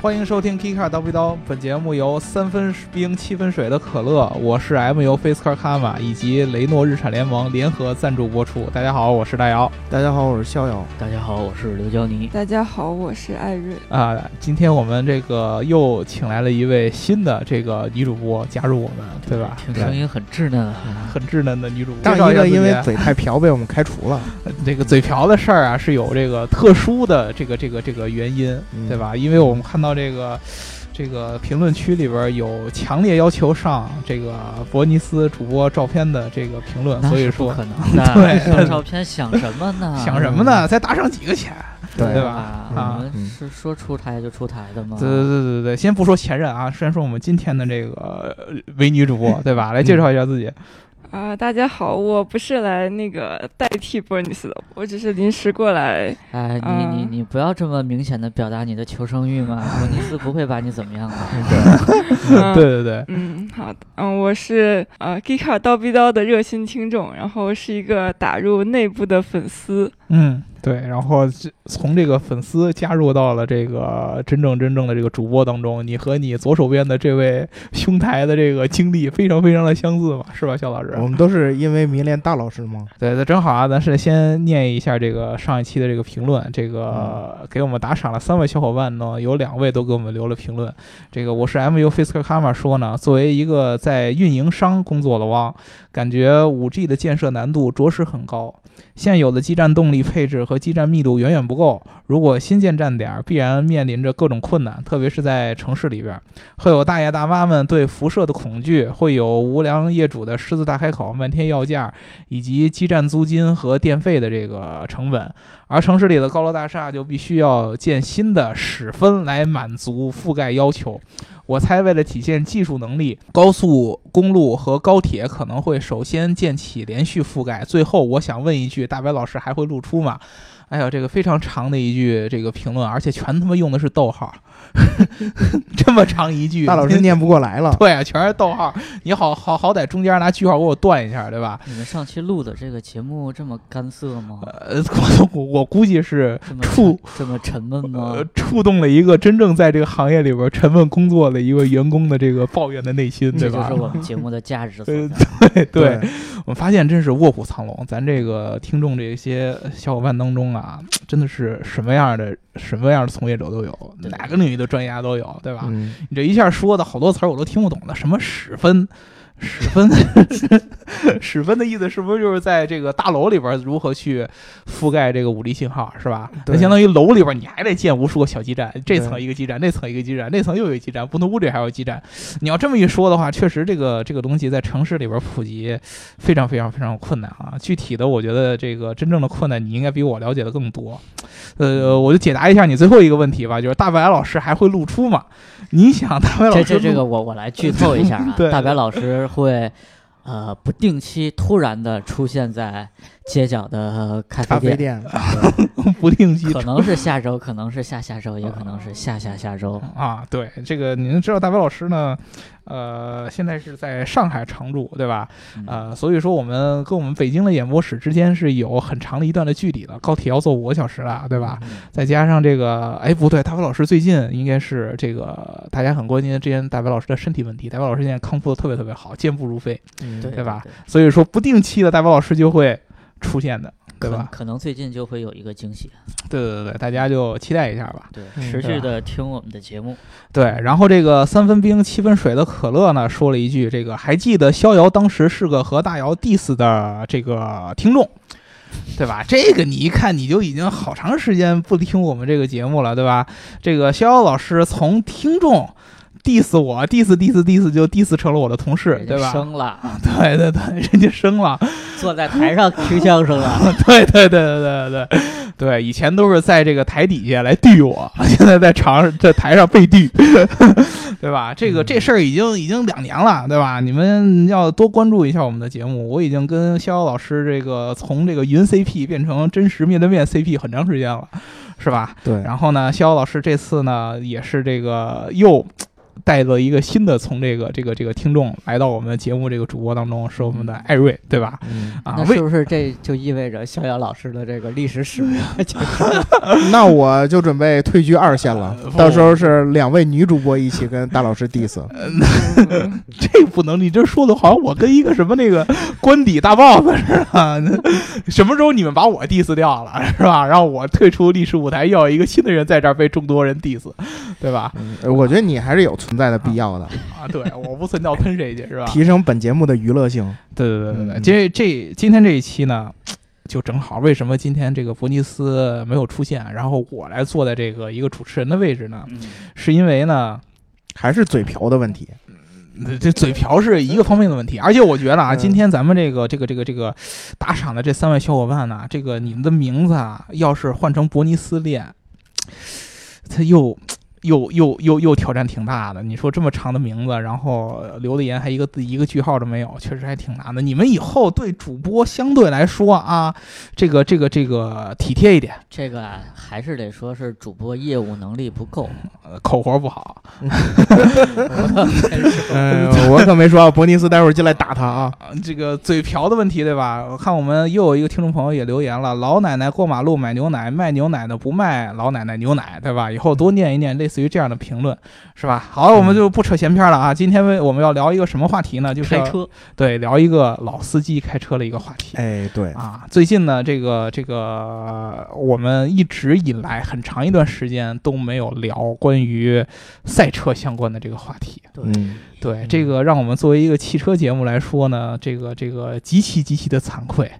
欢迎收听《Kika 刀逼刀》，本节目由三分冰七分水的可乐，我是 M U Face Car Kama 以及雷诺日产联盟联合赞助播出。大家好，我是大姚。大家好，我是逍遥。大家好，我是刘娇妮。大家好，我是艾瑞。啊，今天我们这个又请来了一位新的这个女主播加入我们，对吧？听声音很稚嫩，很稚嫩的女主播。上一个因为嘴太瓢被我们开除了。这个嘴瓢的事儿啊，是有这个特殊的这个这个这个原因，对吧？因为我们看到这个。这个评论区里边有强烈要求上这个伯尼斯主播照片的这个评论，所以说可能 对上照片想什么呢？想什么呢？再打赏几个钱，对吧？啊，是说出台就出台的吗？对对对对对，先不说前任啊，先说我们今天的这个美女主播，对吧？来介绍一下自己。啊，大家好，我不是来那个代替波尼斯的，我只是临时过来。哎，你你你不要这么明显的表达你的求生欲嘛，波尼斯不会把你怎么样的。对对对，嗯，好的，嗯，我是呃 g i k a 刀逼刀的热心听众，然后是一个打入内部的粉丝。嗯。对，然后从这个粉丝加入到了这个真正真正的这个主播当中，你和你左手边的这位兄台的这个经历非常非常的相似嘛，是吧，肖老师？我们都是因为迷恋大老师吗？对，那正好啊，咱是先念一下这个上一期的这个评论，这个给我们打赏了三位小伙伴呢，有两位都给我们留了评论。这个我是 MU Fisker Karma 说呢，作为一个在运营商工作的汪，感觉五 G 的建设难度着实很高。现有的基站动力配置和基站密度远远不够，如果新建站点，必然面临着各种困难，特别是在城市里边，会有大爷大妈们对辐射的恐惧，会有无良业主的狮子大开口，漫天要价，以及基站租金和电费的这个成本，而城市里的高楼大厦就必须要建新的屎分来满足覆盖要求。我猜，为了体现技术能力，高速公路和高铁可能会首先建起连续覆盖。最后，我想问一句：大白老师还会露出吗？哎呀，这个非常长的一句这个评论，而且全他妈用的是逗号。这么长一句，大老师念不过来了。对啊，全是逗号。你好好好歹中间拿句号给我断一下，对吧？你们上期录的这个节目这么干涩吗？呃，我我估计是触这么沉闷吗？触动了一个真正在这个行业里边沉闷工作的一个员工的这个抱怨的内心，对吧？这就是我们节目的价值。对对对，我们发现真是卧虎藏龙。咱这个听众这些小伙伴当中啊，真的是什么样的？什么样的从业者都有，哪个领域的专家都有，对吧？你这一下说的好多词儿我都听不懂了，什么十分。十分，十分的意思是不是就是在这个大楼里边如何去覆盖这个武力信号，是吧？那相当于楼里边你还得建无数个小基站，这层一个基站，那层一个基站，那层又有一个基站，不能屋里还有基站。你要这么一说的话，确实这个这个东西在城市里边普及非常非常非常困难啊。具体的，我觉得这个真正的困难，你应该比我了解的更多。呃，我就解答一下你最后一个问题吧，就是大白老师还会露出吗？你想大白老师？这这这个我我来剧透一下啊，大白老师。会，呃，不定期突然的出现在。街角的咖啡店，不定期，可能是下周，可能是下下周，也可能是下下下周啊。对，这个您知道，大白老师呢，呃，现在是在上海常驻，对吧？呃，所以说我们跟我们北京的演播室之间是有很长的一段的距离了，高铁要坐五个小时了，对吧？再加上这个，哎，不对，大白老师最近应该是这个大家很关心之前大白老师的身体问题，大白老师现在康复的特别特别好，健步如飞，对吧？所以说不定期的大白老师就会。出现的，对吧？可能最近就会有一个惊喜。对对对对，大家就期待一下吧。对，持续的听我们的节目。对，然后这个三分冰七分水的可乐呢，说了一句：“这个还记得逍遥当时是个和大姚 diss 的这个听众，对吧？这个你一看你就已经好长时间不听我们这个节目了，对吧？这个逍遥老师从听众。” Diss 我，diss diss diss 就 diss 成了我的同事，对吧？升了，对对对，人家升了，坐在台上 听相声了，对对对对对对对，以前都是在这个台底下来怼我，现在在场上在台上被怼，对吧？这个这事儿已经已经两年了，对吧？你们要多关注一下我们的节目，我已经跟逍遥老师这个从这个云 CP 变成真实面对面 CP 很长时间了，是吧？对。然后呢，逍遥老师这次呢也是这个又。带着一个新的从这个这个这个听众来到我们节目这个主播当中，是我们的艾瑞，对吧？嗯，啊，那是不是这就意味着逍遥老师的这个历史使命就那我就准备退居二线了呃，到时候是两位女主播一起跟大老师 diss。这不能，你这说的好像我跟一个什么那个官邸大 boss 似的，什么时候你们把我 diss 掉了是吧？然后我退出历史舞台，要有一个新的人在这儿被众多人 diss，对吧？嗯我觉得你还是有存在的必要的，啊，对，我不存在我喷谁去是吧？提升本节目的娱乐性。对对对对对，嗯这这今天这一期呢，就正好为什么今天这个伯尼斯没有出现，然后我来坐在这个一个主持人的位置呢？嗯是因为呢，还是嘴瓢的问题，这嘴瓢是一个方面的问题，而且我觉得啊，嗯今天咱们这个这个这个这个打赏的这三位小伙伴呢，这个你们的名字啊，要是换成伯尼斯练，他又。又又又又挑战挺大的，你说这么长的名字，然后留的言还一个字一个句号都没有，确实还挺难的。你们以后对主播相对来说啊，这个这个这个体贴一点，这个啊，还是得说是主播业务能力不够。呃口活不好，嗯，我可没说，伯尼斯待会儿进来打他啊。啊，这个嘴瓢的问题，对吧？我看我们又有一个听众朋友也留言了，老奶奶过马路买牛奶，卖牛奶的不卖老奶奶牛奶，对吧？以后多念一念类似于这样的评论，是吧？好，我们就不扯闲篇了啊。今天我们要聊一个什么话题呢？就是要开车，对，聊一个老司机开车的一个话题。哎，对，啊，最近呢，这个这个，我们一直以来很长一段时间都没有聊关于赛车相关的这个话题。嗯，对，这个让我们作为一个汽车节目来说呢，这个这个极其极其的惭愧。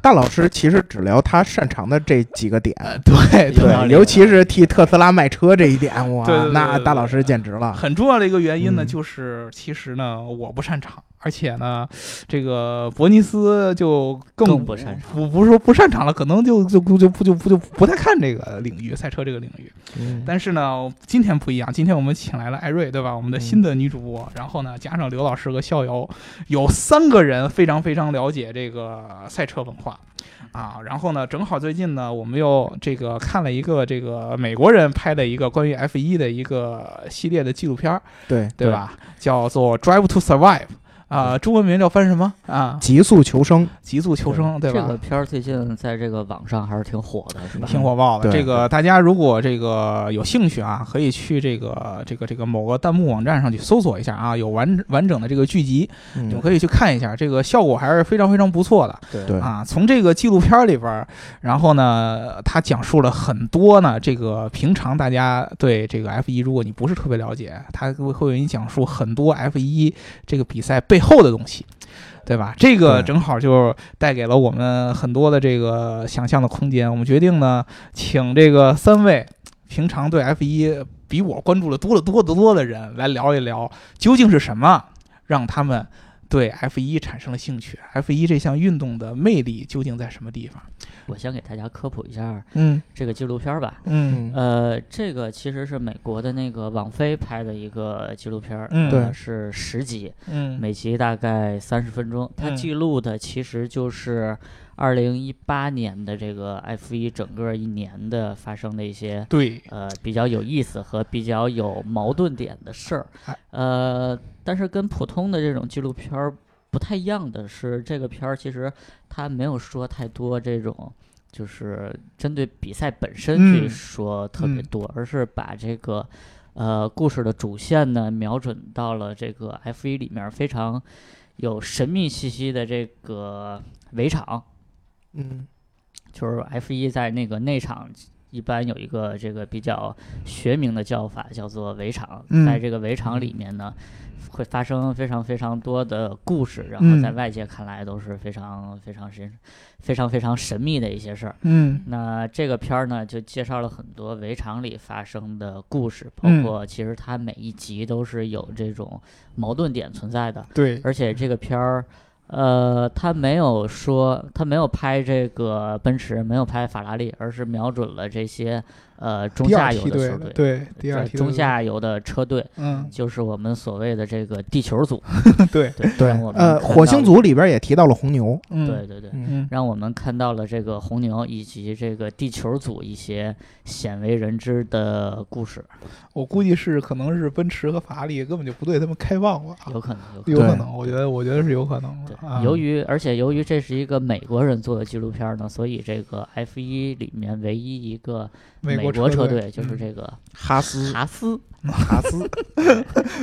大老师其实只聊他擅长的这几个点，呃，对对，尤其是替特斯拉卖车这一点，哇那大老师简直了。很重要的一个原因呢，嗯。就是其实呢，我不擅长，而且呢，这个伯尼斯就更更不擅长不不是说不擅长了，可能就就就就不就不就不太看这个领域，赛车这个领域。嗯但是呢，今天不一样，今天我们请来了艾瑞，对吧？我们的新的女主播，然后呢，加上刘老师和逍遥，有三个人非常非常了解这个赛车文化。啊，然后呢，正好最近呢，我们又这个看了一个这个美国人拍的一个关于 F 1的一个系列的纪录片儿，对，对吧？叫做《Drive to Survive》啊，中文名叫翻什么啊？极速求生，极速求生，对吧？这个片儿最近在这个网上还是挺火的，是吧？挺火爆的。这个大家如果这个有兴趣啊，可以去这个这个这个某个弹幕网站上去搜索一下啊，有完完整的这个剧集，你们嗯，可以去看一下，这个效果还是非常非常不错的对对啊。从这个纪录片里边，然后呢，他讲述了很多呢，这个平常大家对这个 F 一如果你不是特别了解，他会会为你讲述很多 F 一这个比赛背后的东西。对吧？这个正好就带给了我们很多的这个想象的空间。我们决定呢，请这个三位平常对 F 一比我关注的多得多得多的人来聊一聊，究竟是什么让他们对 F 一产生了兴趣？F 一这项运动的魅力究竟在什么地方？我先给大家科普一下嗯这个纪录片儿吧。嗯呃，这个其实是美国的那个网飞拍的一个纪录片儿，嗯对呃是十集，嗯每集大概三十分钟。它嗯记录的其实就是二零一八年的这个 F 一整个一年的发生的一些对，呃比较有意思和比较有矛盾点的事儿哎。呃，但是跟普通的这种纪录片儿不太一样的是，这个片儿其实它没有说太多这种。就是针对比赛本身去嗯说特别嗯多，而是把这个呃故事的主线呢瞄准到了这个 F 一里面非常有神秘气息的这个围场，嗯。就是 F 一在那个内场一般有一个这个比较学名的叫法，叫做围场。嗯在这个围场里面呢，会发生非常非常多的故事，然后在嗯外界看来都是非常非常神、非常非常神秘的一些事儿。嗯那这个片儿呢，就介绍了很多围场里发生的故事，包嗯括其实它每一集都是有这种矛盾点存在的。对，而且这个片儿，呃，他没有说他没有拍这个奔驰，没有拍法拉利，而是瞄准了这些呃中下游的，的球队，对，第二在中梯队的下游的车队，嗯，就是我们所谓的这个地球组。对，对对呃，火星组里边也提到了红牛，嗯，对对对，让我们看到了这个红牛以及这个地球组一些鲜为人知的故事，我估计是可能是奔驰和法拉利根本就不对他们开放了，有可能，有可能。我觉得，我觉得是有可能对的。啊，由于而且由于这是一个美国人做的纪录片呢，所以这个 F 一里面唯一一个美国国车队就是嗯这个哈斯哈斯，哈斯，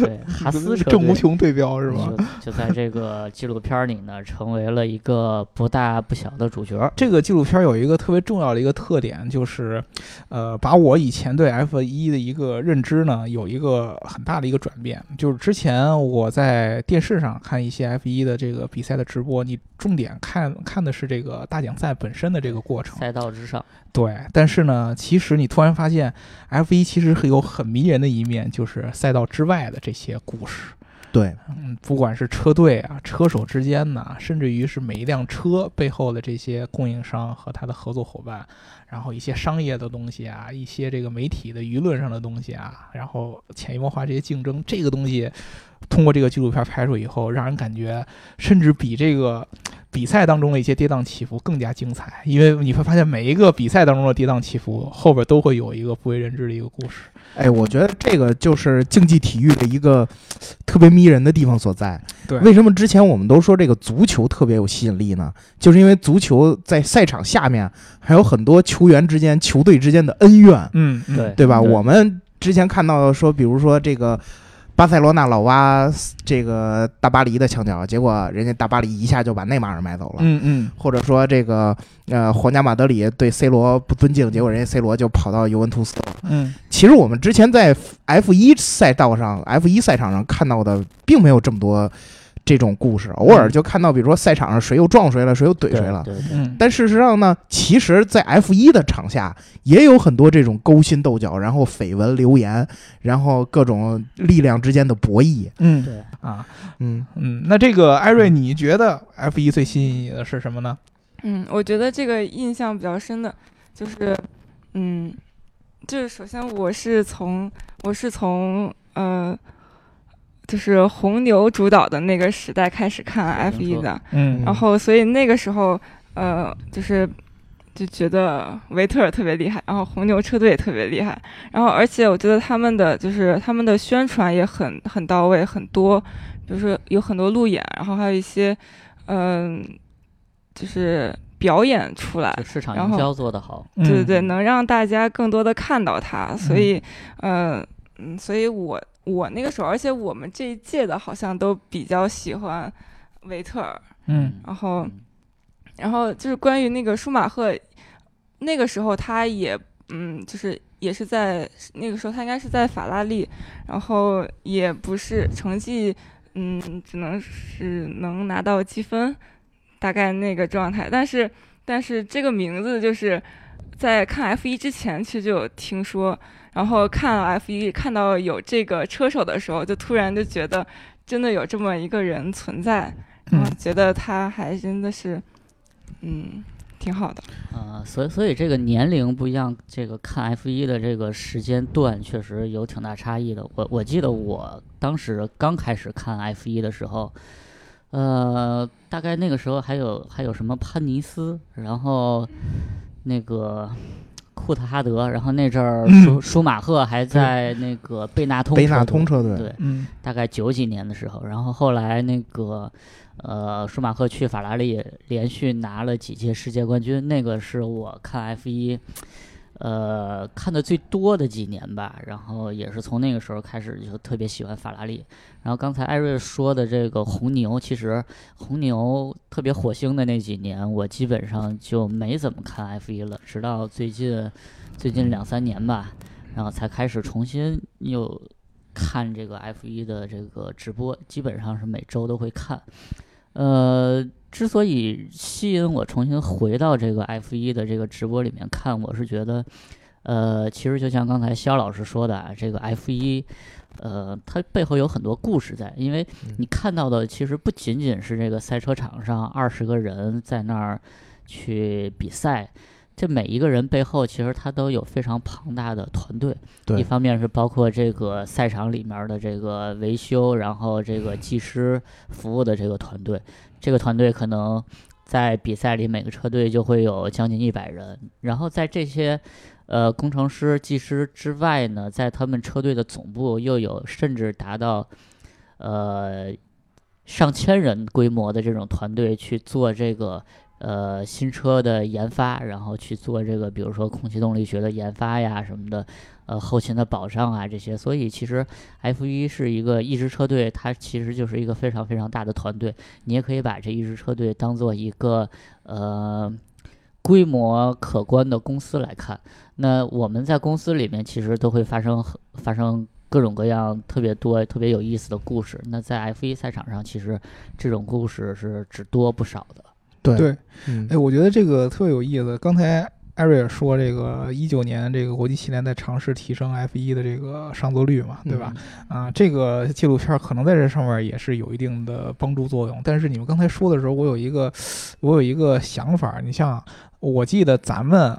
对哈斯车队郑无穷对标是吧？就就在这个纪录片里呢，成为了一个不大不小的主角。这个纪录片有一个特别重要的一个特点，就是，呃，把我以前对 F 一的一个认知呢，有一个很大的一个转变。就是之前我在电视上看一些 F 一的这个比赛的直播，你重点看看的是这个大奖赛本身的这个过程，赛道之上，对。但是呢，其实你突然发现，F 一其实是有很迷人的一面，就是赛道之外的这些故事。对，嗯，不管是车队啊、车手之间呐，甚至于是每一辆车背后的这些供应商和他的合作伙伴，然后一些商业的东西啊，一些这个媒体的舆论上的东西啊，然后潜移默化这些竞争，这个东西通过这个纪录片拍出以后，让人感觉甚至比这个 比赛当中的一些跌宕起伏更加精彩，因为你会发现每一个比赛当中的跌宕起伏后边都会有一个不为人知的一个故事。哎，我觉得这个就是竞技体育的一个 特别迷人的地方所在。对为什么之前我们都说这个足球特别有吸引力呢？就是因为足球在赛场下面还有很多球员之间、球队之间的恩怨，嗯，嗯对对吧？对我们之前看到说，比如说这个巴塞罗那老挖这个大巴黎的墙角，结果人家大巴黎一下就把内马尔买走了。嗯嗯或者说这个呃皇家马德里对 C 罗不尊敬，结果人家 C 罗就跑到尤文图斯了。嗯其实我们之前在 F 一赛道上、F 一赛场上看到的，并没有这么多这种故事，偶尔就看到，比如说赛场上谁又撞谁了，谁又怼谁了。对对嗯，但事实上呢，其实，在 F 一的场下也有很多这种勾心斗角，然后绯闻流言，然后各种力量之间的博弈。嗯对，啊，嗯，嗯，那这个艾瑞，你觉得 F 一最吸引你的是什么呢？嗯，我觉得这个印象比较深的，就是，嗯，就是首先我是从我是从呃，就是红牛主导的那个时代开始看 F 一的，嗯。然后所以那个时候呃，就是就觉得维特尔特别厉害，然后红牛车队也特别厉害，然后而且我觉得他们的就是他们的宣传也很很到位，很多，比如说有很多路演，然后还有一些嗯、就是表演出来，市场然后营销做得好，嗯。对对对，能让大家更多的看到它，所以，呃，嗯，所以我我那个时候，而且我们这一届的好像都比较喜欢维特尔，嗯然后嗯，然后就是关于那个舒马赫，那个时候他也，嗯，就是也是在那个时候他应该是在法拉利，然后也不是成绩，嗯，只能是能拿到积分，大概那个状态。但是但是这个名字就是在看 F 一之前其实就有听说，然后看 F 一看到有这个车手的时候，就突然就觉得真的有这么一个人存在。然后嗯觉得他还真的是，嗯，挺好的。啊、所以所以这个年龄不一样，这个看 F 一的这个时间段确实有挺大差异的。我我记得我当时刚开始看 F 一的时候，呃，大概那个时候还有还有什么潘尼斯，然后那个库特哈德，然后那阵儿嗯。舒舒马赫还在那个贝纳通贝纳通车队，对，嗯。大概九几年的时候，然后后来那个呃，舒马赫去法拉利连续拿了几届世界冠军，那个是我看 F 一呃看的最多的几年吧。然后也是从那个时候开始就特别喜欢法拉利。然后刚才艾瑞说的这个红牛，其实红牛特别火星的那几年，我基本上就没怎么看 F 一了，直到最近最近两三年吧，然后才开始重新又看这个 F 一的这个直播，基本上是每周都会看。呃，之所以吸引我重新回到这个 F 一的这个直播里面看，我是觉得，呃，其实就像刚才肖老师说的啊，这个 F 一，呃，它背后有很多故事在，因为你看到的其实不仅仅是这个赛车场上二十个人在那儿去比赛。这每一个人背后其实他都有非常庞大的团队，对。一方面是包括这个赛场里面的这个维修，然后这个技师服务的这个团队，这个团队可能在比赛里每个车队就会有将近一百人，然后在这些呃工程师、技师之外呢，在他们车队的总部又有甚至达到呃上千人规模的这种团队去做这个呃新车的研发，然后去做这个比如说空气动力学的研发呀什么的，呃后勤的保障啊这些。所以其实 F 一是一个一支车队，它其实就是一个非常非常大的团队。你也可以把这一支车队当做一个呃规模可观的公司来看。那我们在公司里面其实都会发生发生各种各样特别多、特别有意思的故事。那在 F 一赛场上，其实这种故事是只多不少的。对对，嗯哎，我觉得这个特别有意思。刚才艾瑞尔说，这个一九年这个国际汽联在尝试提升 F 一的这个上座率嘛，对吧？啊，这个纪录片可能在这上面也是有一定的帮助作用。但是你们刚才说的时候，我有一个我有一个想法，你像我记得咱们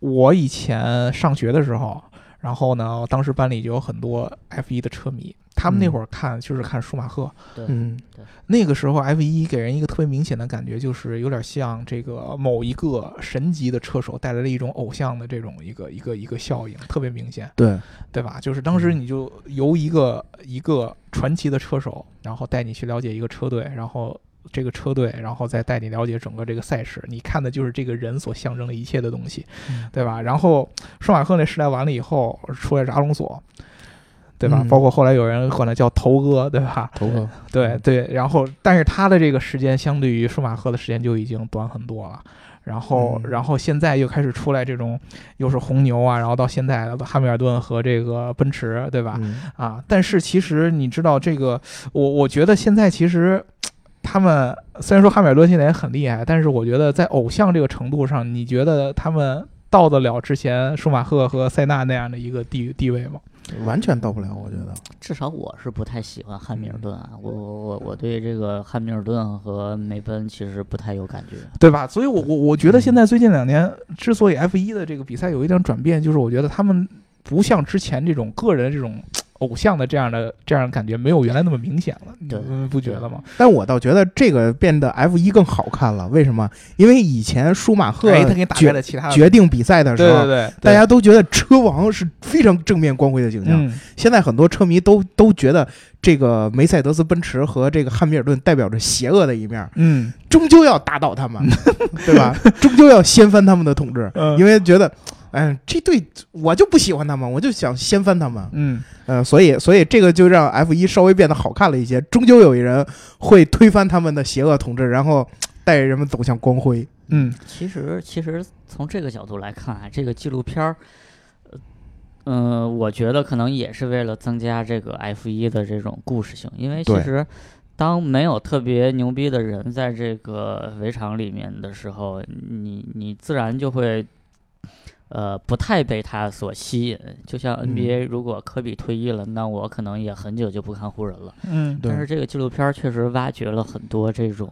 我以前上学的时候，然后呢，当时班里就有很多 F 一的车迷，他们那嗯会儿看就是看舒马赫，嗯。那个时候 F 一给人一个特别明显的感觉，就是有点像这个某一个神级的车手带来了一种偶像的这种一个一个一个效应，特别明显，对，对吧？就是当时你就由一个一个传奇的车手，然后带你去了解一个车队，然后。这个车队，然后再带你了解整个这个赛事，你看的就是这个人所象征的一切的东西，嗯。对吧？然后舒马赫那时代完了以后，出来是阿隆索，对吧？嗯包括后来有人管他叫头哥，对吧？头哥 对对，然后但是他的这个时间相对于舒马赫的时间就已经短很多了。然后，嗯然后现在又开始出来这种，又是红牛啊，然后到现在的汉密尔顿和这个奔驰，对吧？嗯啊，但是其实你知道这个，我我觉得现在其实他们虽然说汉密尔顿现在也很厉害，但是我觉得在偶像这个程度上，你觉得他们到得了之前舒马赫和塞纳那样的一个地地位吗？完全到不了，我觉得。至少我是不太喜欢汉密尔顿啊，嗯我我我我对这个汉密尔顿和梅奔其实不太有感觉。对吧？所以我，我我觉得现在最近两年之所以 F 一的这个比赛有一点转变，就是我觉得他们不像之前这种个人这种偶像的这样的这样的感觉，没有原来那么明显了。对你们不觉得吗？但我倒觉得这个变得 F 一更好看了，为什么？因为以前舒马赫哎，他给你打了其他，决定比赛的时候，对对对，大家都觉得车王是非常正面光辉的形象。嗯，现在很多车迷都都觉得这个梅赛德斯奔驰和这个汉密尔顿代表着邪恶的一面，嗯终究要打倒他们，对吧？终究要掀翻他们的统治，嗯因为觉得，哎，这对我就不喜欢他们，我就想掀翻他们。嗯，呃，所以所以这个就让 F 一稍微变得好看了一些，终究有一人会推翻他们的邪恶统治，然后带人们走向光辉。嗯其实其实从这个角度来看啊，这个纪录片儿，呃，嗯、我觉得可能也是为了增加这个 F 一的这种故事性，因为其实当没有特别牛逼的人在这个围场里面的时候，你你自然就会。呃，不太被他所吸引，就像嗯 NBA，如果科比退役了，那我可能也很久就不看湖人了。嗯但是这个纪录片确实挖掘了很多这种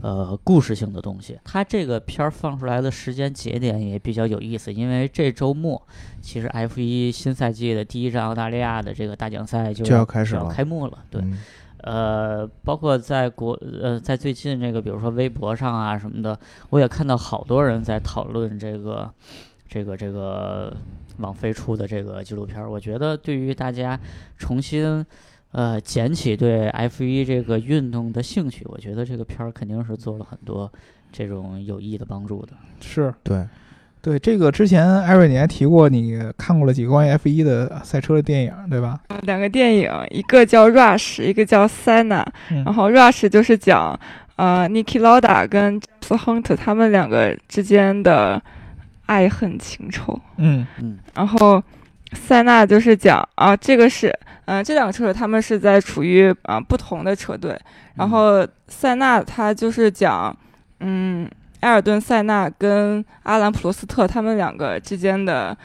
呃故事性的东西。它这个片儿放出来的时间节点也比较有意思，因为这周末其实 F 一新赛季的第一站澳大利亚的这个大奖赛就就要要就要开始了开幕了。对，嗯呃，包括在国呃在最近这个比如说微博上啊什么的，我也看到好多人在讨论这个这个这个网飞出的这个纪录片儿。我觉得对于大家重新呃捡起对 F 一这个运动的兴趣，我觉得这个片儿肯定是做了很多这种有益的帮助的。是对，对这个之前艾瑞你还提过，你看过了几个关于 F 一的赛车的电影，对吧？两个电影，一个叫《Rush》，一个叫《Senna》。嗯然后《Rush》就是讲呃 Niki Lauda 跟 James Hunt 他们两个之间的爱恨情仇。嗯嗯然后塞纳就是讲啊，这个是嗯、呃这两个车手他们是在处于啊、不同的车队。然后塞纳他就是讲嗯埃尔顿塞纳跟阿兰普罗斯特他们两个之间的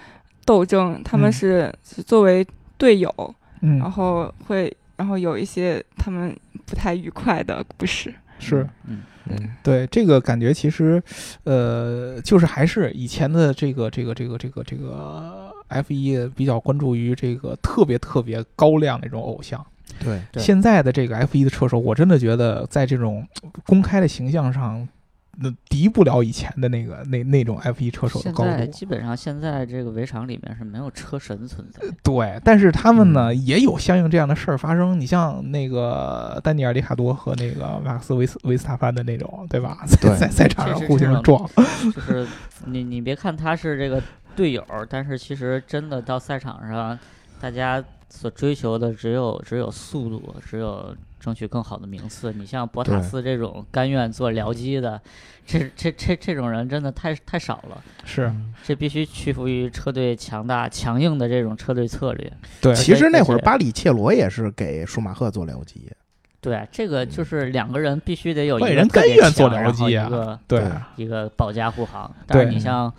斗争，他们嗯是是作为队友。嗯然嗯，后会，然后有一些他们不太愉快的故事。是。嗯嗯，对这个感觉，其实，呃，就是还是以前的这个这个这个这个这个 F 一比较关注于这个特别特别高亮那种偶像。对，对现在的这个 F 一的车手，我真的觉得在这种公开的形象上，那敌不了以前的那个那那种 F 一车手的现高度。在基本上现在这个围场里面是没有车神存在。对，但是他们呢、也有相应这样的事儿发生。你像那个丹尼尔·里卡多和那个马克思维斯维斯塔潘的那种，对吧？在对在赛场上互相撞。就是你你别看他是这个队友，但是其实真的到赛场上，大家所追求的只有只有速度，只有争取更好的名次。你像博塔斯这种甘愿做僚机的，这这这这种人真的太太少了。是这必须屈服于车队强大强硬的这种车队策略。对，其实那会儿巴里切罗也是给舒马赫做僚机，对，这个就是两个人必须得有一个人甘愿做僚机啊一个对对一个保驾护航。但是你像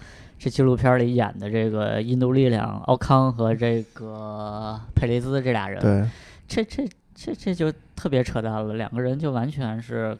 这纪录片里演的这个印度力量奥康和这个佩雷兹这俩人，对，这这这这就特别扯淡了，两个人就完全是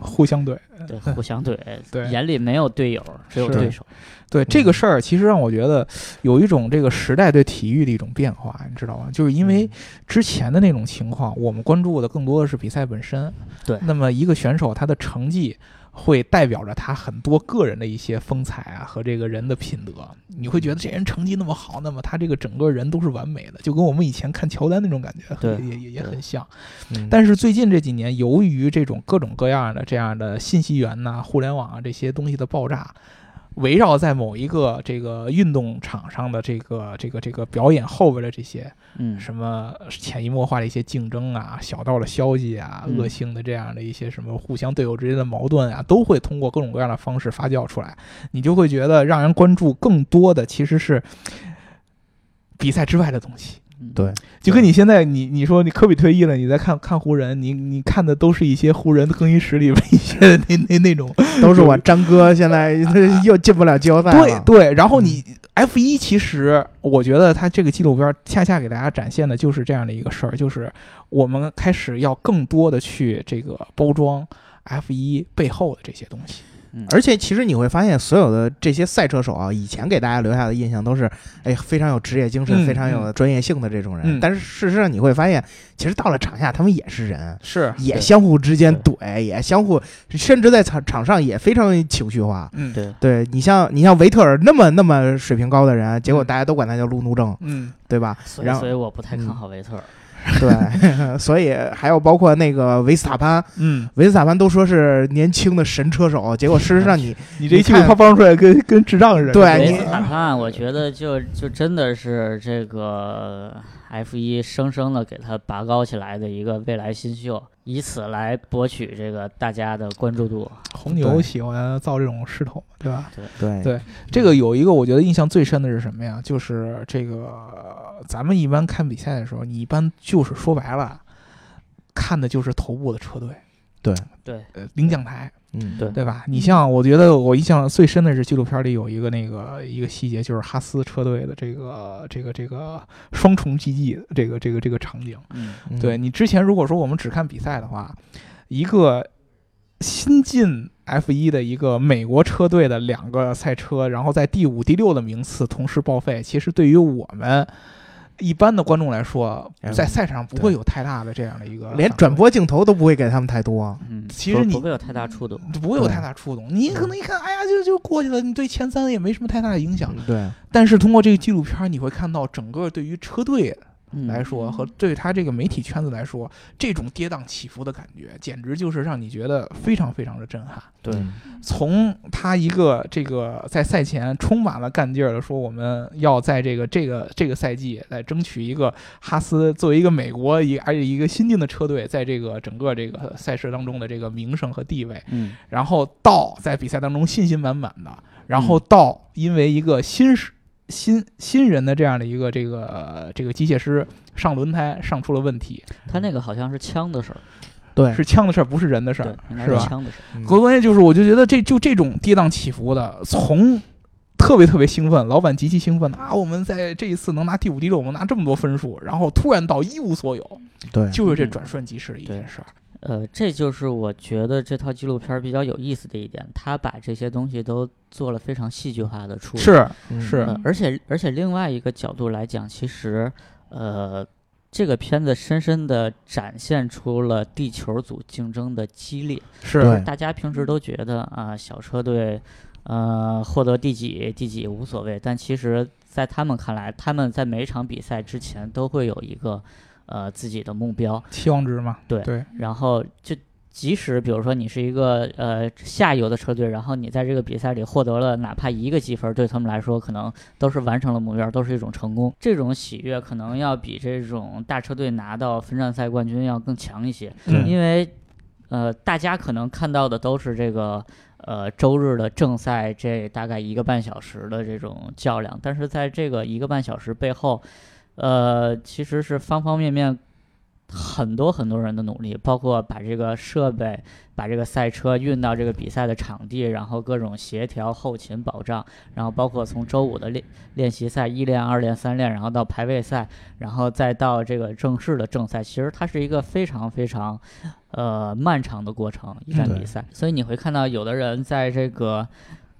互相怼。对互相怼，对眼里没有队友，只有对手。对这个事儿，其实让我觉得有一种这个时代对体育的一种变化，你知道吗？就是因为之前的那种情况，我们关注的更多的是比赛本身。对那么一个选手他的成绩。会代表着他很多个人的一些风采啊和这个人的品德，你会觉得这人成绩那么好，那么他这个整个人都是完美的，就跟我们以前看乔丹那种感觉，也也也很像。嗯但是最近这几年，由于这种各种各样的这样的信息源呐、互联网啊这些东西的爆炸，围绕在某一个这个运动场上的这个这个这个表演后边的这些嗯，什么潜移默化的一些竞争啊、小道的消息啊、嗯。恶性的这样的一些什么互相队友之间的矛盾啊，都会通过各种各样的方式发酵出来，你就会觉得让人关注更多的其实是比赛之外的东西。嗯对，就跟你现在你你说你科比退役了，你再看看湖人，你你看的都是一些湖人的更衣室里边一些那 那那种，都是我张哥现在 又进不了季后赛了，对对。然后你 F 一其实我觉得他这个纪录片恰恰给大家展现的就是这样的一个事儿，就是我们开始要更多的去这个包装 F 一背后的这些东西。嗯。而且其实你会发现，所有的这些赛车手啊，以前给大家留下的印象都是，哎，非常有职业精神、嗯非常有专业性的这种人。嗯。但是事实上你会发现，其实到了场下，他们也是人，是，也相互之间怼，也相互，甚至在场场上也非常情绪化。嗯。对，对你像你像维特尔那么那么水平高的人，结果嗯大家都管他叫路怒症，嗯。对吧？然后所以所以我不太看嗯好维特尔。对，所以还有包括那个维斯塔潘，嗯，维斯塔潘都说是年轻的神车手，结果事实上你 你这一你看气他放出来跟跟智障似的。对你维斯塔潘，我觉得就就真的是这个 F 一生生的给他拔高起来的一个未来新秀，以此来博取这个大家的关注度。红牛喜欢造这种势头，对吧？对对这个有一个我觉得印象最深的是什么呀？就是这个咱们一般看比赛的时候，你一般就是说白了，看的就是头部的车队，对，呃，领奖台，嗯对对吧？你像我觉得我印象最深的是纪录片里有一个那个一个细节，就是哈斯车队的这个这个这个双重击技这个这个这个场景。嗯，嗯对你之前如果说我们只看比赛的话，一个新进 F 一的一个美国车队的两个赛车，然后在第五、第六的名次同时报废，其实对于我们一般的观众来说，嗯在赛场上不会有太大的这样的一个连转播镜头都不会给他们太多。嗯，其实你不不会有太大触动。不会有太大触动。你可能一看，哎呀，就就过去了，你对前三也没什么太大的影响。对，但是通过这个纪录片，你会看到整个对于车队嗯来说，和对他这个媒体圈子来说，这种跌宕起伏的感觉，简直就是让你觉得非常非常的震撼。对，嗯。从他一个这个在赛前充满了干劲儿的说，我们要在这个这个这个赛季来争取一个哈斯作为一个美国一而且一个新进的车队，在这个整个这个赛事当中的这个名声和地位，嗯。然后到在比赛当中信心满满的，然后到因为一个新时新新人的这样的一个这个、呃这个机械师上轮胎上出了问题，他那个好像是枪的事儿，对，是枪的事儿，不是人的事儿，，是吧？枪的事儿。嗯。关关键就是，我就觉得这就这种跌宕起伏的，从特别特别兴奋，老板极其兴奋啊，我们在这一次能拿第五、第六，我们拿这么多分数，然后突然到一无所有，对，就是这转瞬即逝的一件事儿。呃，这就是我觉得这套纪录片儿比较有意思的一点，他把这些东西都做了非常戏剧化的处理。是嗯是呃，而且而且另外一个角度来讲，其实呃，这个片子深深的展现出了地球组竞争的激烈。是大家平时都觉得啊，小车队呃获得第几第几无所谓，但其实，在他们看来，他们在每一场比赛之前都会有一个呃自己的目标，期望值嘛，对对，然后就即使比如说你是一个呃下游的车队，然后你在这个比赛里获得了哪怕一个积分，对他们来说可能都是完成了目标，都是一种成功。这种喜悦可能要比这种大车队拿到分站赛冠军要更强一些，嗯因为呃大家可能看到的都是这个。呃，周日的正赛这大概一个半小时的这种较量，但是在这个一个半小时背后，呃，其实是方方面面很多很多人的努力，包括把这个设备、把这个赛车运到这个比赛的场地，然后各种协调、后勤保障，然后包括从周五的练练习赛一练、二练、三练，然后到排位赛，然后再到这个正式的正赛，其实它是一个非常非常呃漫长的过程，一站比赛。所以你会看到有的人在这个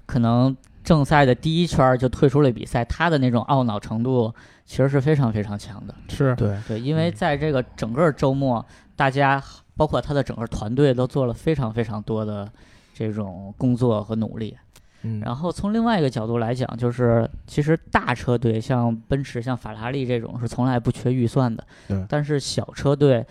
可能正赛的第一圈儿就退出了比赛，他的那种懊恼程度其实是非常非常强的。是。对，对，因为嗯在这个整个周末，大家包括他的整个团队都做了非常非常多的这种工作和努力。嗯，然后从另外一个角度来讲，就是其实大车队像奔驰、像法拉利这种是从来不缺预算的，对。但是小车队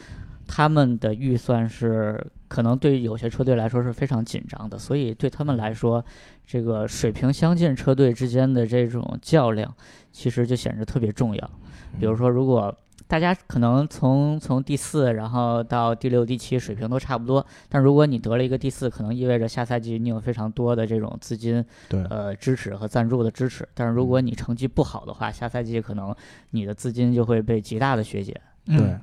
他们的预算是可能对有些车队来说是非常紧张的，所以对他们来说，这个水平相近车队之间的这种较量，其实就显得特别重要。比如说，如果大家可能从从第四，然后到第六、第七水平都差不多，但如果你得了一个第四，可能意味着下赛季你有非常多的这种资金对，呃支持和赞助的支持。但是如果你成绩不好的话，下赛季可能你的资金就会被极大的削减。嗯对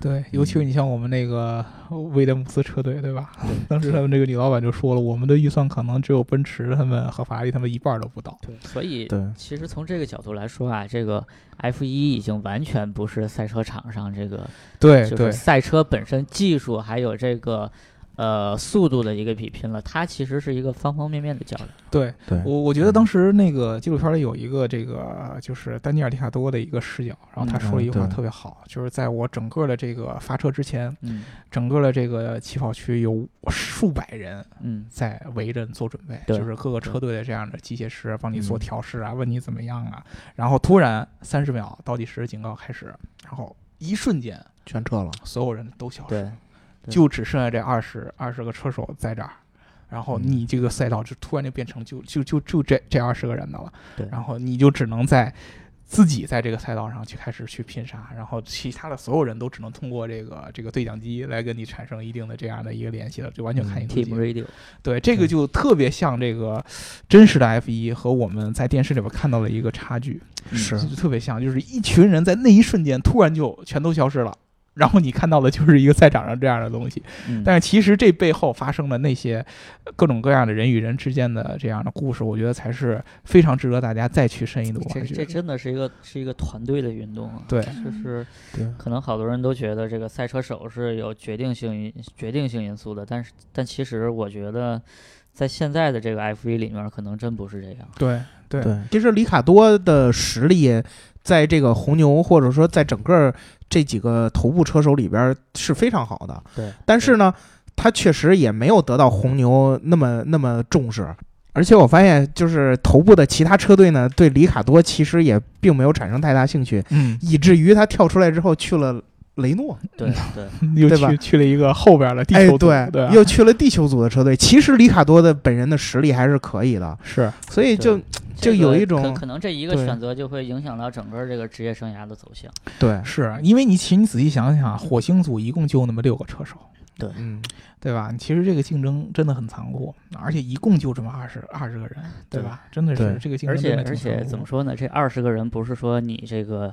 对，尤其是你像我们那个威廉姆斯车队，对吧？当时他们这个女老板就说了，我们的预算可能只有奔驰他们和法拉利他们一半儿都不到。对，所以对其实从这个角度来说啊，这个 F 一已经完全不是赛车场上这个对就是对对赛车本身技术还有这个呃速度的一个比拼了，它其实是一个方方面面的较量。对，对，我我觉得当时那个纪录片里有一个这个就是丹尼尔·迪卡多的一个视角，然后他说了一句话特别好，就是在我整个的这个发车之前，嗯。整个的这个起跑区有数百人嗯。在围着做准备，对就是各个车队的这样的机械师帮你做嗯。调试啊，问你怎么样啊，然后突然三十秒倒计时警告开始，然后一瞬间全撤了，所有人都消失，对就只剩下这二十二十个车手在这儿。然后嗯你这个赛道就突然就变成就就就就这这二十个人的了，对然后你就只能在自己在这个赛道上去开始去拼杀，然后其他的所有人都只能通过这个这个对讲机来跟你产生一定的这样的一个联系了，就完全看你自己。Radio，对，这个就特别像这个真实的 F 一和我们在电视里边看到的一个差距，嗯是就特别像，就是一群人在那一瞬间突然就全都消失了。然后你看到的就是一个赛场上这样的东西，嗯但是其实这背后发生的那些各种各样的人与人之间的这样的故事，我觉得才是非常值得大家再去深一度这这挖掘的。真的是一个是一个团队的运动啊。对就是，可能好多人都觉得这个赛车手是有决定性决定性因素的，但是但其实我觉得，在现在的这个 F 一里面，可能真不是这样。对对对，其实里卡多的实力在这个红牛或者说在整个这几个头部车手里边是非常好的，对，但是呢，他确实也没有得到红牛那么那么重视。而且我发现，就是头部的其他车队呢，对里卡多其实也并没有产生太大兴趣，嗯，以至于他跳出来之后去了雷诺，对 对又去去了一个后边的地哎，球组，对，对吧，又去了地球组的车队。其实里卡多的本人的实力还是可以的，是所以就就有一种可可能这一个选择就会影响到整个这个职业生涯的走向。对，是因为你其实你仔细想想，火星组一共就那么六个车手，对，嗯，对吧？其实这个竞争真的很残酷，而且一共就这么二十二十个人，对吧？真的是这个竞争而且而且怎么说呢？这二十个人不是说你这个，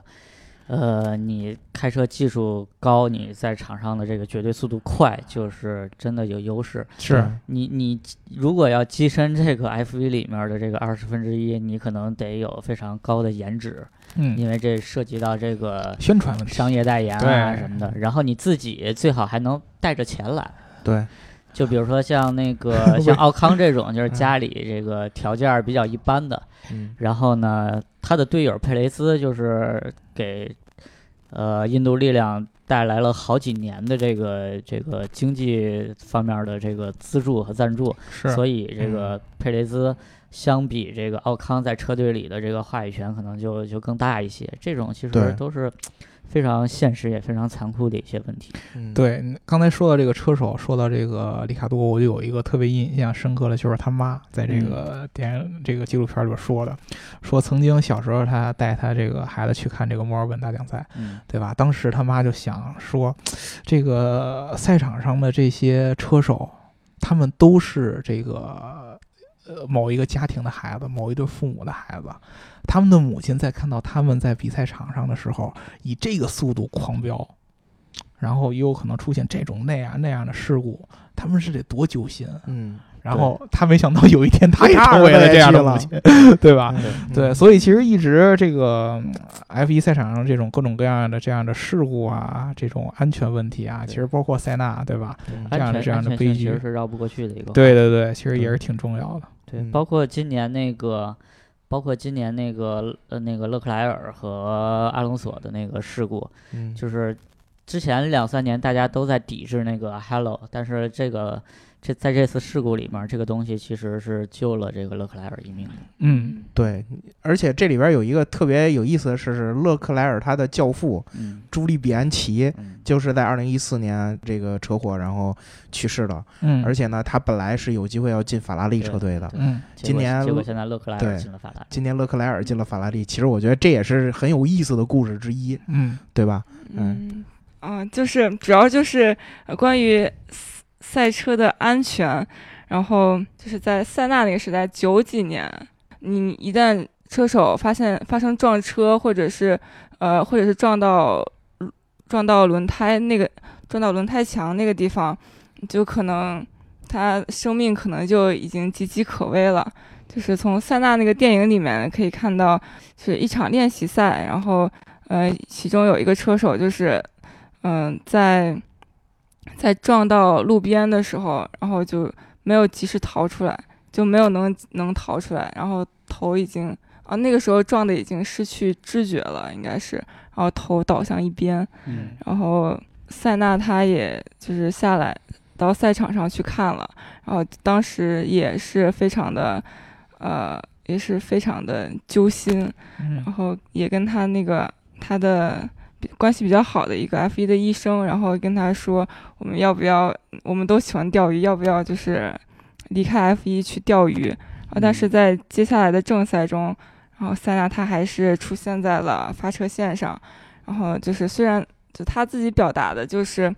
呃，你开车技术高，你在场上的这个绝对速度快，就是真的有优势。是你你如果要跻身这个 F 1里面的这个二十分之一，你可能得有非常高的颜值，嗯，因为这涉及到这个宣传问题，商业代言啊什么的。然后你自己最好还能带着钱来。对，就比如说像那个 像奥康这种，就是嗯家里这个条件比较一般的，嗯然后呢，他的队友佩雷斯就是给呃印度力量带来了好几年的这个这个经济方面的这个资助和赞助，是，所以这个佩雷斯相比这个奥康在车队里的这个话语权可能就就更大一些。这种其实都是非常现实也非常残酷的一些问题。嗯，对，刚才说到这个车手，说到这个里卡多，我就有一个特别印象深刻的，就是他妈在这个电影、这个纪录片里边说的，说曾经小时候他带他这个孩子去看这个墨尔本大奖赛，嗯对吧？当时他妈就想说，这个赛场上的这些车手，他们都是这个呃某一个家庭的孩子，某一对父母的孩子。他们的母亲在看到他们在比赛场上的时候，以这个速度狂飙，然后也有可能出现这种那样那样的事故，他们是得多揪心啊。嗯，然后他没想到有一天他也 他成为了这样的母亲，对吧？嗯对，，所以其实一直这个嗯 F 一赛场上这种各种各样的这样的事故啊，这种安全问题啊，其实包括塞纳，对吧？嗯这样的这样的悲剧其实剧是绕不过去的一个。对对对，其实也是挺重要的。对，嗯包括今年那个，包括今年那个呃那个勒克莱尔和阿隆索的那个事故，嗯。就是之前两三年大家都在抵制那个 Hello，但是这个这在这次事故里面，这个东西其实是救了这个勒克莱尔一命的。嗯，对，而且这里边有一个特别有意思的事是，勒克莱尔他的教父嗯朱利比安奇嗯，就是在二零一四年这个车祸然后去世了，嗯，而且呢，他本来是有机会要进法拉利车队的。嗯，今年结果现在勒克莱尔对进了法拉利。今年勒克莱尔进了法拉利，其实我觉得这也是很有意思的故事之一，嗯对吧？嗯啊，就是主要就是呃关于赛车的安全，然后就是在塞纳那个时代，九几年，你一旦车手发现发生撞车，或者是呃，或者是撞到撞到轮胎那个撞到轮胎墙那个地方，就可能他生命可能就已经岌岌可危了。就是从塞纳那个电影里面可以看到，是一场练习赛，然后呃，其中有一个车手就是，嗯、在在撞到路边的时候，然后就没有及时逃出来，就没有能能逃出来，然后头已经啊那个时候撞的已经失去知觉了，应该是，然后头倒向一边，嗯。然后塞纳他也就是下来到赛场上去看了，然后当时也是非常的，呃，也是非常的揪心，嗯。然后也跟他那个他的比关系比较好的一个 F 1的医生，然后跟他说，我们要不要，我们都喜欢钓鱼，要不要就是离开 F 1去钓鱼？啊，但是在接下来的正赛中，然后塞纳他还是出现在了发车线上，然后就是虽然就他自己表达的就是，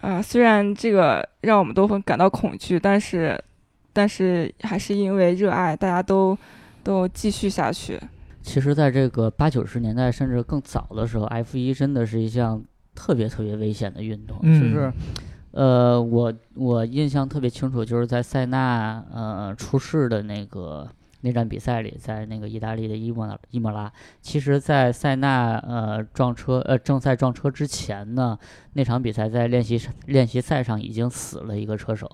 呃，虽然这个让我们都很感到恐惧，但是但是还是因为热爱，大家都都继续下去。其实，在这个八九十年代甚至更早的时候，F 一真的是一项特别特别危险的运动。嗯就是，呃，我我印象特别清楚，就是在塞纳呃出事的那个那站比赛里，在那个意大利的伊莫拉伊莫拉。其实，在塞纳呃撞车呃正赛撞车之前呢，那场比赛在练习练习赛上已经死了一个车手。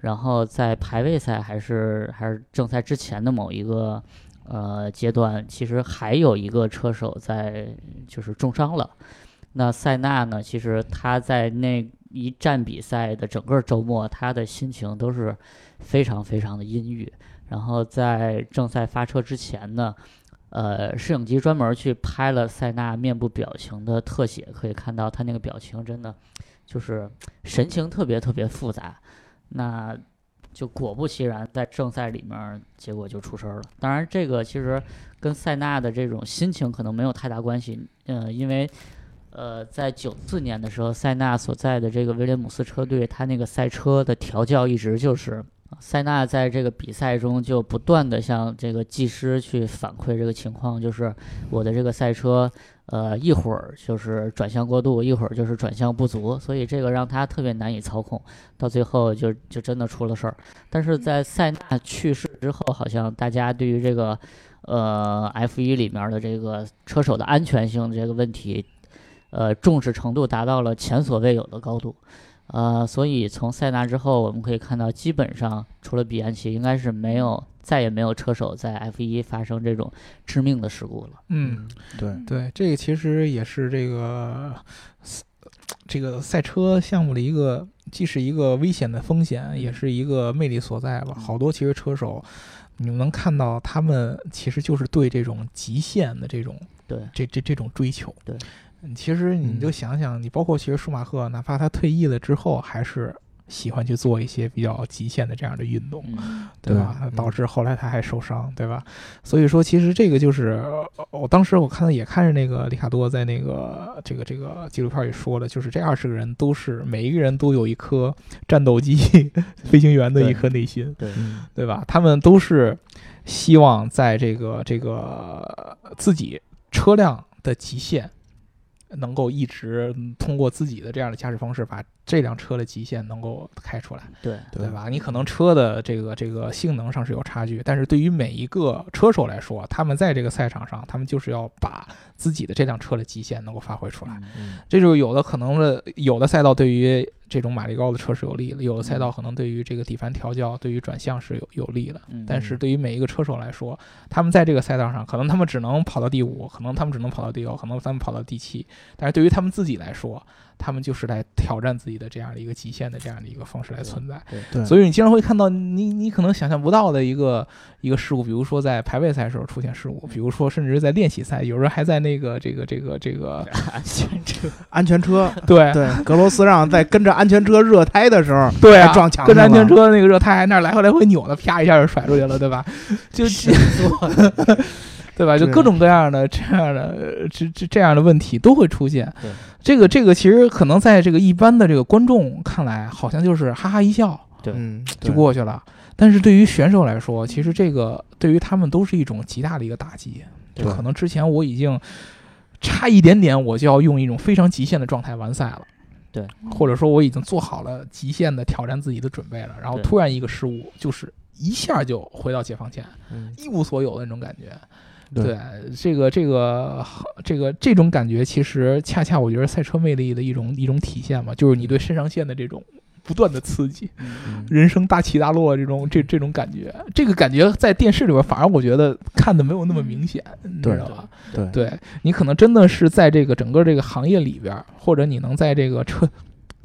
然后在排位赛还是还是正赛之前的某一个呃阶段，其实还有一个车手在就是重伤了。那塞纳呢，其实他在那一站比赛的整个周末，他的心情都是非常非常的阴郁。然后在正赛发车之前呢，呃，摄影机专门去拍了塞纳面部表情的特写，可以看到他那个表情真的就是神情特别特别复杂。那就果不其然，在正赛里面，结果就出事儿了。当然，这个其实跟塞纳的这种心情可能没有太大关系，嗯、因为呃，在九四年的时候，塞纳所在的这个威廉姆斯车队，他那个赛车的调教一直就是。塞纳在这个比赛中就不断的向这个技师去反馈这个情况，就是我的这个赛车，呃，一会儿就是转向过度，一会儿就是转向不足，所以这个让他特别难以操控，到最后就就真的出了事儿。但是在塞纳去世之后，好像大家对于这个呃 F 一里面的这个车手的安全性这个问题，呃，重视程度达到了前所未有的高度。呃，所以从塞纳之后，我们可以看到，基本上除了比安奇，应该是没有再也没有车手在 F 一发生这种致命的事故了。嗯，对，对，这个其实也是这个这个赛车项目的一个，既是一个危险的风险，也是一个魅力所在吧。嗯好多其实车手，你们能看到他们其实就是对这种极限的这种对，这这这种追求。对嗯，其实你就想想，你包括其实舒马赫，哪怕他退役了之后，还是喜欢去做一些比较极限的这样的运动。嗯，对吧？导致后来他还受伤，对吧？所以说，其实这个就是，呃我当时我看到也看着那个里卡多在那个这个这个纪录片里说了，就是这二十个人都是每一个人都有一颗战斗机 飞行员的一颗内心，对，嗯对吧？他们都是希望在这个这个自己车辆的极限。能够一直嗯通过自己的这样的驾驶方式，把这辆车的极限能够开出来。对对吧？你可能车的这个这个性能上是有差距，但是对于每一个车手来说，他们在这个赛场上，他们就是要把自己的这辆车的极限能够发挥出来。这就是有的可能的，有的赛道对于这种马力高的车是有利的，有的赛道可能对于这个底盘调教、对于转向是有有利的。嗯但是对于每一个车手来说，他们在这个赛道上，可能他们只能跑到第五，可能他们只能跑到第六，可能他们跑到第七。但是对于他们自己来说，他们就是来挑战自己的这样的一个极限的这样的一个方式来存在。对对，所以你经常会看到你你可能想象不到的一个一个事故，比如说在排位赛时候出现事故，比如说甚至是在练习赛，有人还在那个这个这个这个安全车，安全车，对。对，格罗斯让在跟着安全车热胎的时候，对啊，撞墙跟着安全车那个热胎还那儿来回来回扭的，啪一下就甩出去了，对吧？就 对吧？就各种各样的这样的呃这这这样的问题都会出现对。这个这个其实可能在这个一般的这个观众看来，好像就是哈哈一笑对嗯，就过去了。但是对于选手来说，其实这个对于他们都是一种极大的一个打击。就对可能之前我已经差一点点，我就要用一种非常极限的状态完赛了。对，或者说我已经做好了极限的挑战自己的准备了，然后突然一个失误，就是一下就回到解放前，嗯一无所有的那种感觉。对。对，这个这个这个这种感觉，其实恰恰我觉得赛车魅力的一种一种体现嘛，就是你对肾上腺的这种不断的刺激，嗯人生大起大落这种这这种感觉，这个感觉在电视里边反而我觉得看的没有那么明显，你知道吧？对。对你可能真的是在这个整个这个行业里边儿，或者你能在这个车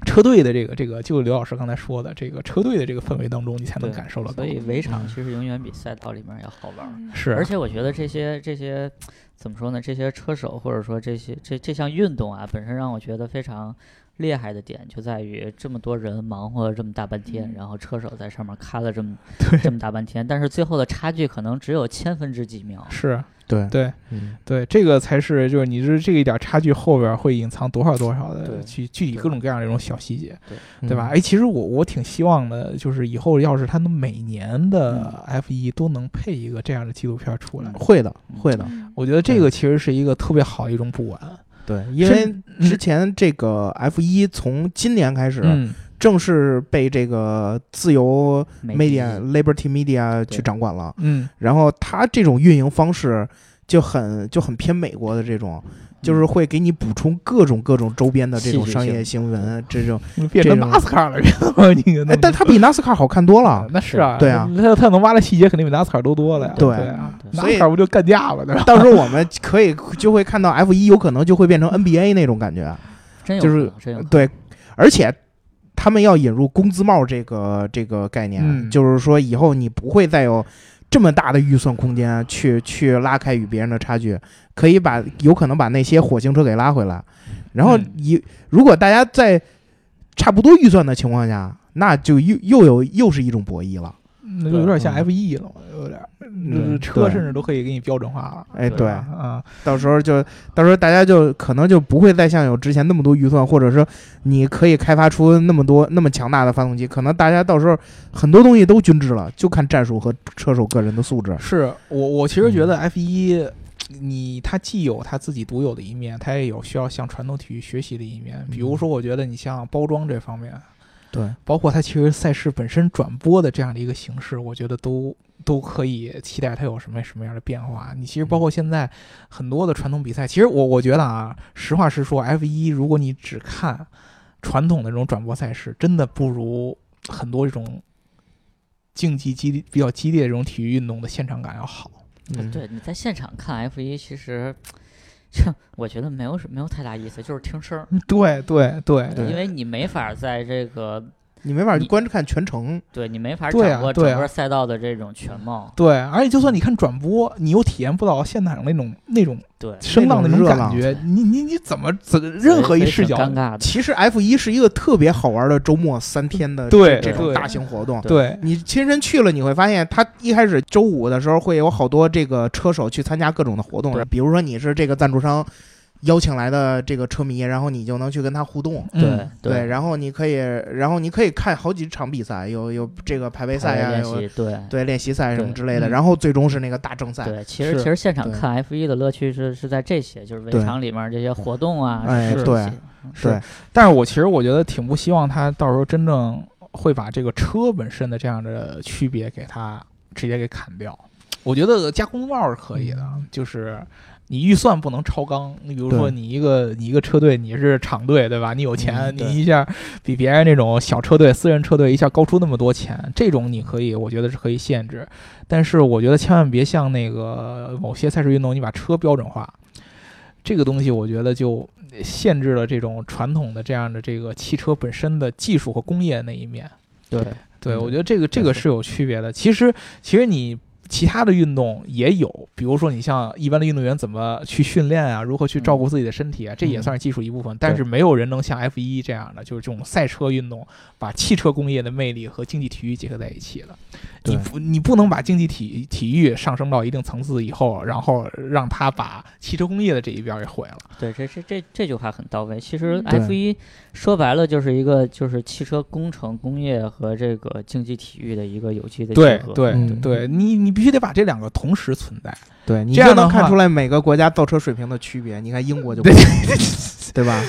车队的这个这个，就刘老师刚才说的这个车队的这个氛围当中，你才能感受得到所。以围场嗯其实永远比赛道里面要好玩儿。是，而且我觉得这些这些怎么说呢？这些车手或者说这些这这项运动啊，本身让我觉得非常厉害的点就在于这么多人忙活了这么大半天，嗯然后车手在上面开了这么 对这么大半天，但是最后的差距可能只有千分之几秒。是对对嗯对，这个才是就是你是这一点差距后边会隐藏多少多少的对具具体各种各样的这种小细节，嗯对吧？？哎，其实我我挺希望的，就是以后要是他们每年的 F 一都能配一个这样的纪录片出来嗯，会的，会的，嗯我觉得这个其实是一个特别好的一种补完。对，因为之前这个 F 一从今年开始嗯，正式被这个自由媒 Media 体 Liberty Media 去掌管了，嗯。然后它这种运营方式就很就很偏美国的这种，就是会给你补充各种各种周边的这种商业新闻，这种，嗯，变成这种纳斯卡了？你哎，但它比纳斯卡好看多了。那是啊，对啊它它能挖的细节肯定比纳斯卡多多了呀。对啊，对纳所以斯卡不就干架了，对吧？到时候我们可以就会看到 F 一有可能就会变成 NBA 那种感觉，真有就是真有对，而且他们要引入工资帽这个这个概念，嗯就是说以后你不会再有这么大的预算空间去去拉开与别人的差距，可以把有可能把那些火星车给拉回来，然后嗯以如果大家在差不多预算的情况下，那就又又有又是一种博弈了。那就有点像嗯 F 一了嘛，有点，就是车甚至都可以给你标准化了。哎，对啊，到时候就到时候大家就可能就不会再像有之前那么多预算，或者说你可以开发出那么多那么强大的发动机，可能大家到时候很多东西都均质了，就看战术和车手个人的素质。是我我其实觉得 F 一你它既有它自己独有的一面，它也有需要向传统体育学习的一面。比如说，我觉得你像包装这方面，对，包括它其实赛事本身转播的这样的一个形式，我觉得都都可以期待它有什么什么样的变化。你其实包括现在很多的传统比赛，其实我我觉得啊，实话实说，F 一如果你只看传统的这种转播赛事，真的不如很多这种竞技激烈比较激烈的这种体育运动的现场感要好。嗯，对，你在现场看 F 一，其实这 我觉得没有什没有太大意思，就是听声儿，对对对因为你没法在这个你没法去你观看全程。对你没法对啊掌握对啊整个赛道的这种全貌。对，而且就算你看转播，你又体验不到现场那种那种对，声浪那种感觉，你你你怎么怎任何一所以视角挺尴尬的。其实 F 一是一个特别好玩的周末三天的这种大型活动。对你亲身去了，你会发现，他一开始周五的时候会有好多这个车手去参加各种的活动对，比如说你是这个赞助商邀请来的这个车迷，然后你就能去跟他互动。嗯对对，然后你可以，然后你可以看好几场比赛，有有这个排位赛呀、有，对。对练习赛什么之类的，嗯然后最终是那个大正赛。对，其实其实现场看 F 一的乐趣是是在这些，就是围场里面这些活动啊，哎对对，但是我其实我觉得挺不希望他到时候真正会把这个车本身的这样的区别给他直接给砍掉。我觉得加工帽是可以的，就是你预算不能超纲。你比如说你一个你一个车队你是厂队对吧？你有钱，嗯你一下比别人那种小车队、私人车队一下高出那么多钱，这种你可以，我觉得是可以限制。但是我觉得千万别像那个某些赛事运动，你把车标准化，这个东西我觉得就限制了这种传统的这样的这个汽车本身的技术和工业那一面。对对，嗯我觉得这个这个是有区别的。其实其实你其他的运动也有，比如说你像一般的运动员怎么去训练啊，如何去照顾自己的身体啊，这也嗯算是技术一部分。但是没有人能像 F 一这样的，就是这种赛车运动，把汽车工业的魅力和竞技体育结合在一起了。你不你不能把竞技体体育上升到一定层次以后，然后让他把汽车工业的这一边给毁了。对，这这这这句话很到位。其实 F 一说白了就是一个就是汽车工程工业和这个竞技体育的一个有机的结合。对对嗯对，你你必须得把这两个同时存在。对你这样能看出来每个国家造车水平的区别。你看英国就不对对吧？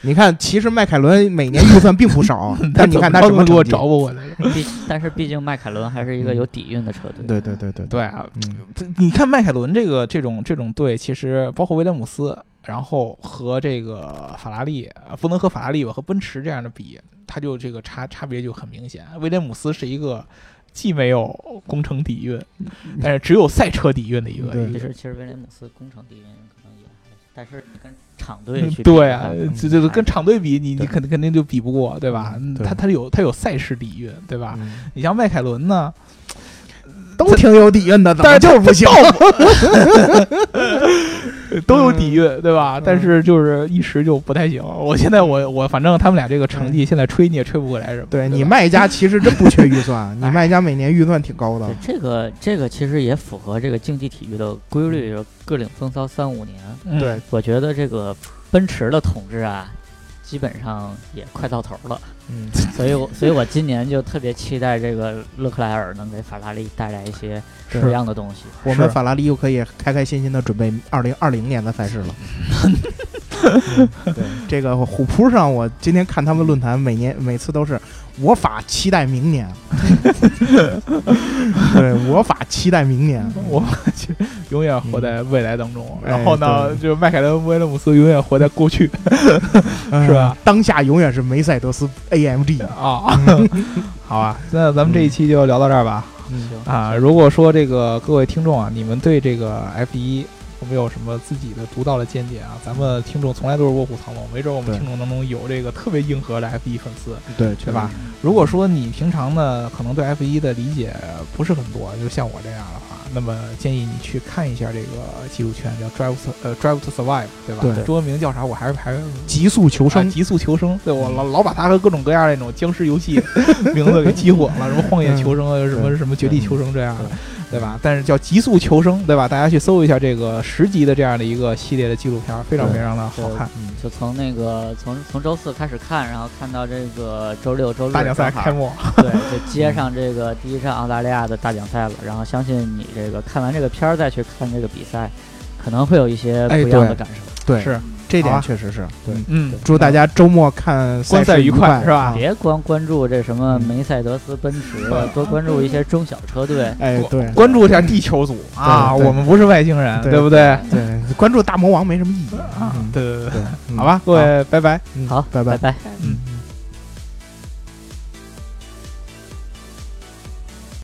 你看，其实迈凯伦每年预算并不少，但你看他他给我什么成绩找我来着？毕但是毕竟迈凯伦还是一个有底蕴的车队。对对对对，对啊，嗯，这你看迈凯伦这个这种这种队，其实包括威廉姆斯，然后和这个法拉利，呃不能和法拉利吧，和奔驰这样的比，它就这个差差别就很明显。威廉姆斯是一个既没有工程底蕴，但是只有赛车底蕴的一个。其实其实威廉姆斯工程底蕴可能也还，但是你跟厂队去对啊这这个跟还厂队比，你你肯定肯定就比不过，对吧？他他有他有赛事底蕴，对吧？嗯你像迈凯伦呢，都挺有底蕴的，但是就是不行？都有底蕴，对吧？嗯但是就是一时就不太行。我现在我我反正他们俩这个成绩，现在吹你也吹不过来什么。对你卖家其实真不缺预算，你卖家每年预算挺高的。这个这个其实也符合这个竞技体育的规律，就是各领风骚三五年。嗯对，我觉得这个奔驰的统治啊，基本上也快到头了，嗯，所以我所以我今年就特别期待这个勒克莱尔能给法拉利带来一些是。不一样的东西。我们法拉利又可以开开心心的准备二零二零年的赛事了。嗯对，这个虎扑上，我今天看他们论坛，每年每次都是我法期待明年，对我法期待明年。我永远活在未来当中，哎然后呢，对就是迈凯伦、威廉姆斯永远活在过去 是吧嗯？当下永远是梅赛德斯 AMG。啊。好啊，那咱们这一期就聊到这儿吧。嗯行啊，如果说这个各位听众啊，你们对这个 F 一有没有什么自己的独到的见解啊？咱们听众从来都是卧虎藏龙，没准我们听众当中有这个特别硬核的 F 一粉丝。对，对吧？如果说你平常呢，可能对 F 一的理解不是很多，就像我这样的话，那么建议你去看一下这个纪录片，叫 Drive to 呃 Drive to Survive，对吧？对中文名叫啥？我还是还是极速求生啊，极速求生。对我老老把它和各种各样的那种僵尸游戏名字给激活了，什么荒野求生啊，什么什么绝地求生这样的对，吧？但是叫极速求生，对吧？大家去搜一下这个十集的这样的一个系列的纪录片，非常非常的好看。嗯就从那个从从周四开始看，然后看到这个周六周日大奖赛开幕，对，就接上这个第一站澳大利亚的大奖赛了。然后相信你这个看完这个片儿再去看这个比赛，可能会有一些不哎一样的感受。对，是，这点确实是。对嗯嗯，祝大家周末看观赛愉愉快是吧啊别光关注这什么嗯梅赛德斯、奔驰了，多关注一些中小车队。哎，对关注一下地球组啊，我们不是外星人，对对不对？对，关注大魔王没什么意义啊嗯，对对对，好吧，各位，拜拜。嗯好，拜拜拜。拜。嗯。